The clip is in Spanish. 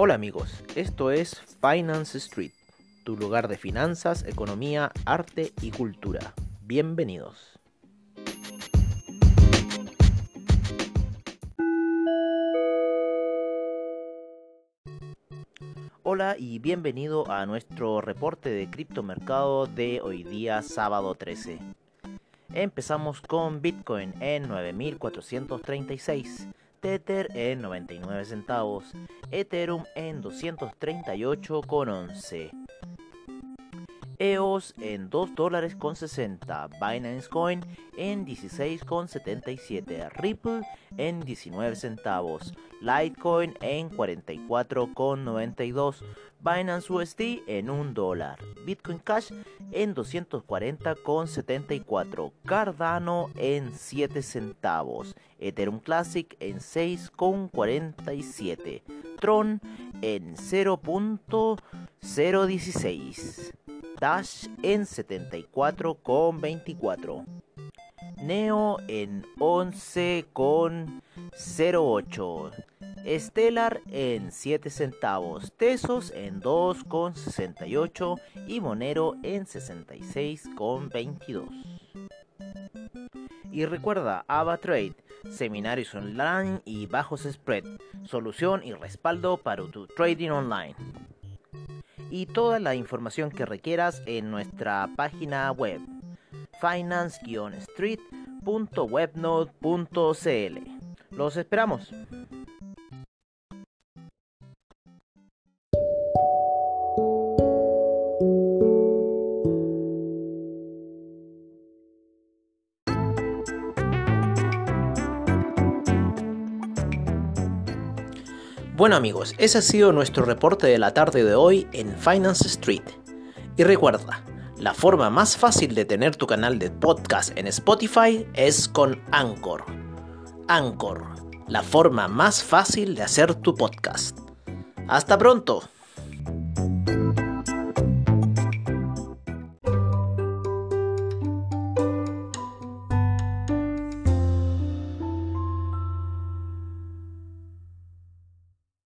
Hola amigos, esto es Finance Street, tu lugar de finanzas, economía, arte y cultura. Bienvenidos. Hola y bienvenido a nuestro reporte de criptomercado de hoy día sábado 13. Empezamos con Bitcoin en 9436 Tether en 99 centavos, Ethereum en 238,11. EOS en 2 dólares con 60, Binance Coin en 16,77, Ripple en 19 centavos, Litecoin en 44,92, Binance USD en 1 dólar, Bitcoin Cash en 240,74, Cardano en 7 centavos, Ethereum Classic en 6,47, Tron en 0.016. Dash en 74,24. Neo en 11,08. Stellar en 7 centavos. Tesos en 2,68. Y Monero en 66,22. Y recuerda, AvaTrade, seminarios online y bajos spread, solución y respaldo para tu trading online y toda la información que requieras en nuestra página web finance-street.webnode.cl. Los esperamos. Bueno amigos, ese ha sido nuestro reporte de la tarde de hoy en Finance Street. Y recuerda, la forma más fácil de tener tu canal de podcast en Spotify es con Anchor. Anchor, la forma más fácil de hacer tu podcast. Hasta pronto.